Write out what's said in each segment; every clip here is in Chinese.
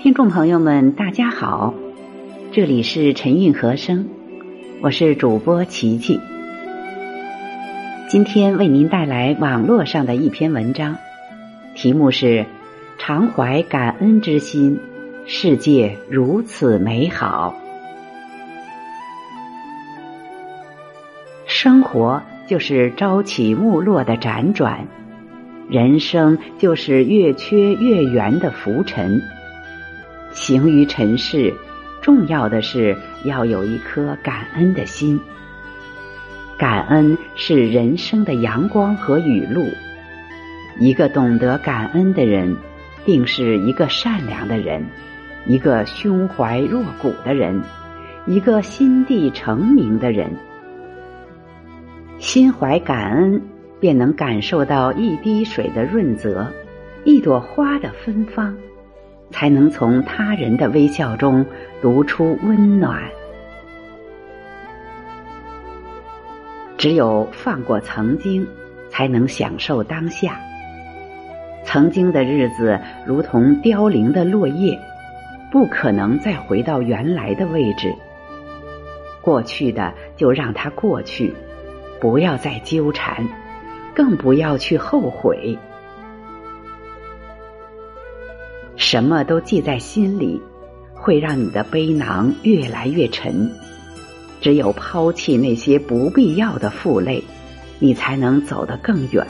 听众朋友们，大家好，这里是陈韵和声，我是主播琪琪。今天为您带来网络上的一篇文章，题目是“常怀感恩之心，世界如此美好”。生活就是朝起暮落的辗转，人生就是月缺月圆的浮沉。行于尘世，重要的是要有一颗感恩的心。感恩是人生的阳光和雨露。一个懂得感恩的人，定是一个善良的人，一个胸怀若谷的人，一个心地澄明的人。心怀感恩，便能感受到一滴水的润泽，一朵花的芬芳，才能从他人的微笑中读出温暖。只有放过曾经，才能享受当下。曾经的日子如同凋零的落叶，不可能再回到原来的位置。过去的就让它过去。不要再纠缠，更不要去后悔。什么都记在心里，会让你的背囊越来越沉。只有抛弃那些不必要的负累，你才能走得更远。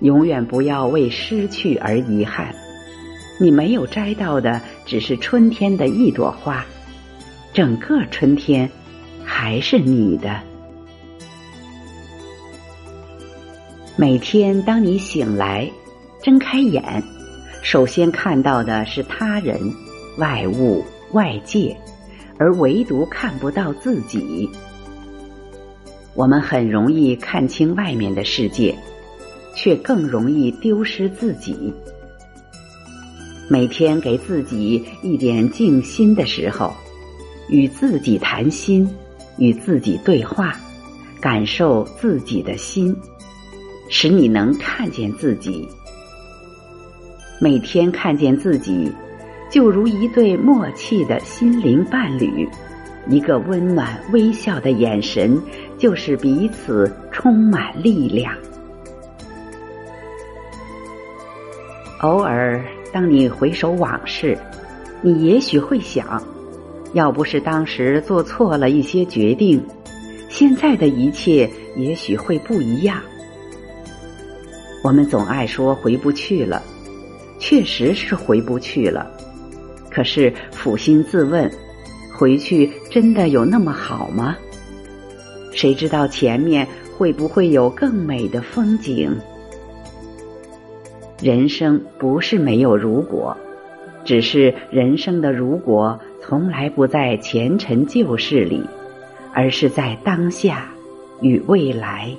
永远不要为失去而遗憾。你没有摘到的，只是春天的一朵花，整个春天。还是你的。每天当你醒来，睁开眼，首先看到的是他人、外物、外界，而唯独看不到自己。我们很容易看清外面的世界，却更容易丢失自己。每天给自己一点静心的时候，与自己谈心。与自己对话，感受自己的心，使你能看见自己。每天看见自己，就如一对默契的心灵伴侣，一个温暖微笑的眼神，就是彼此充满力量。偶尔，当你回首往事，你也许会想。要不是当时做错了一些决定，现在的一切也许会不一样。我们总爱说回不去了，确实是回不去了。可是抚心自问，回去真的有那么好吗？谁知道前面会不会有更美的风景？人生不是没有如果，只是人生的如果。从来不在前尘旧事里，而是在当下与未来。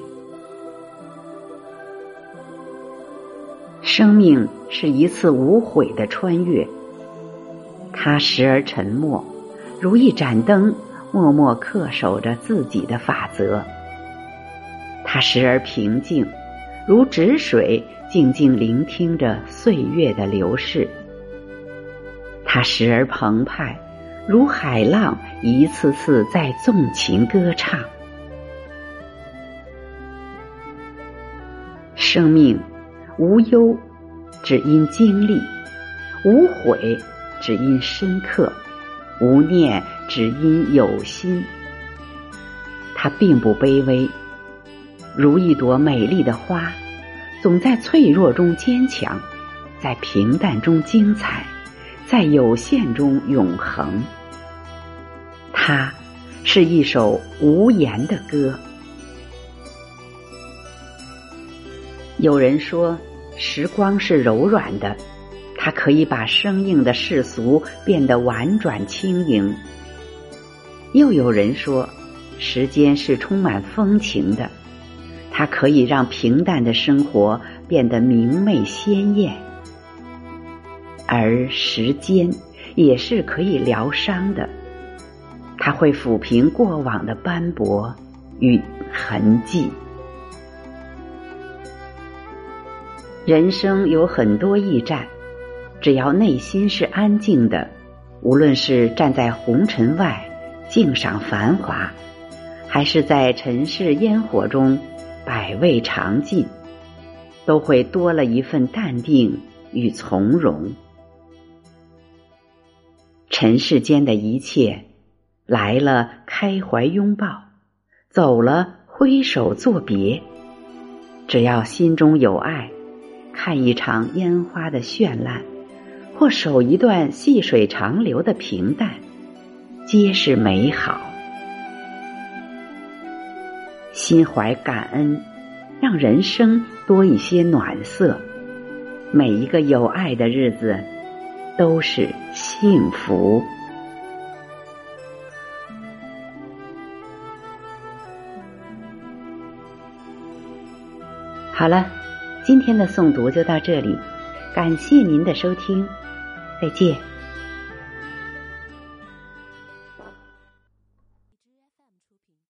生命是一次无悔的穿越，它时而沉默，如一盏灯，默默恪守着自己的法则；它时而平静，如止水，静静聆听着岁月的流逝；它时而澎湃。如海浪，一次次在纵情歌唱。生命无忧，只因经历；无悔，只因深刻；无念，只因有心。它并不卑微，如一朵美丽的花，总在脆弱中坚强，在平淡中精彩，在有限中永恒。它是一首无言的歌。有人说，时光是柔软的，它可以把生硬的世俗变得婉转轻盈。又有人说，时间是充满风情的，它可以让平淡的生活变得明媚鲜艳。而时间也是可以疗伤的。它会抚平过往的斑驳与痕迹。人生有很多驿站，只要内心是安静的，无论是站在红尘外静赏繁华，还是在尘世烟火中百味尝尽，都会多了一份淡定与从容。尘世间的一切，来了开怀拥抱，走了挥手作别。只要心中有爱，看一场烟花的绚烂，或守一段细水长流的平淡，皆是美好。心怀感恩，让人生多一些暖色。每一个有爱的日子。都是幸福。好了，今天的诵读就到这里，感谢您的收听，再见。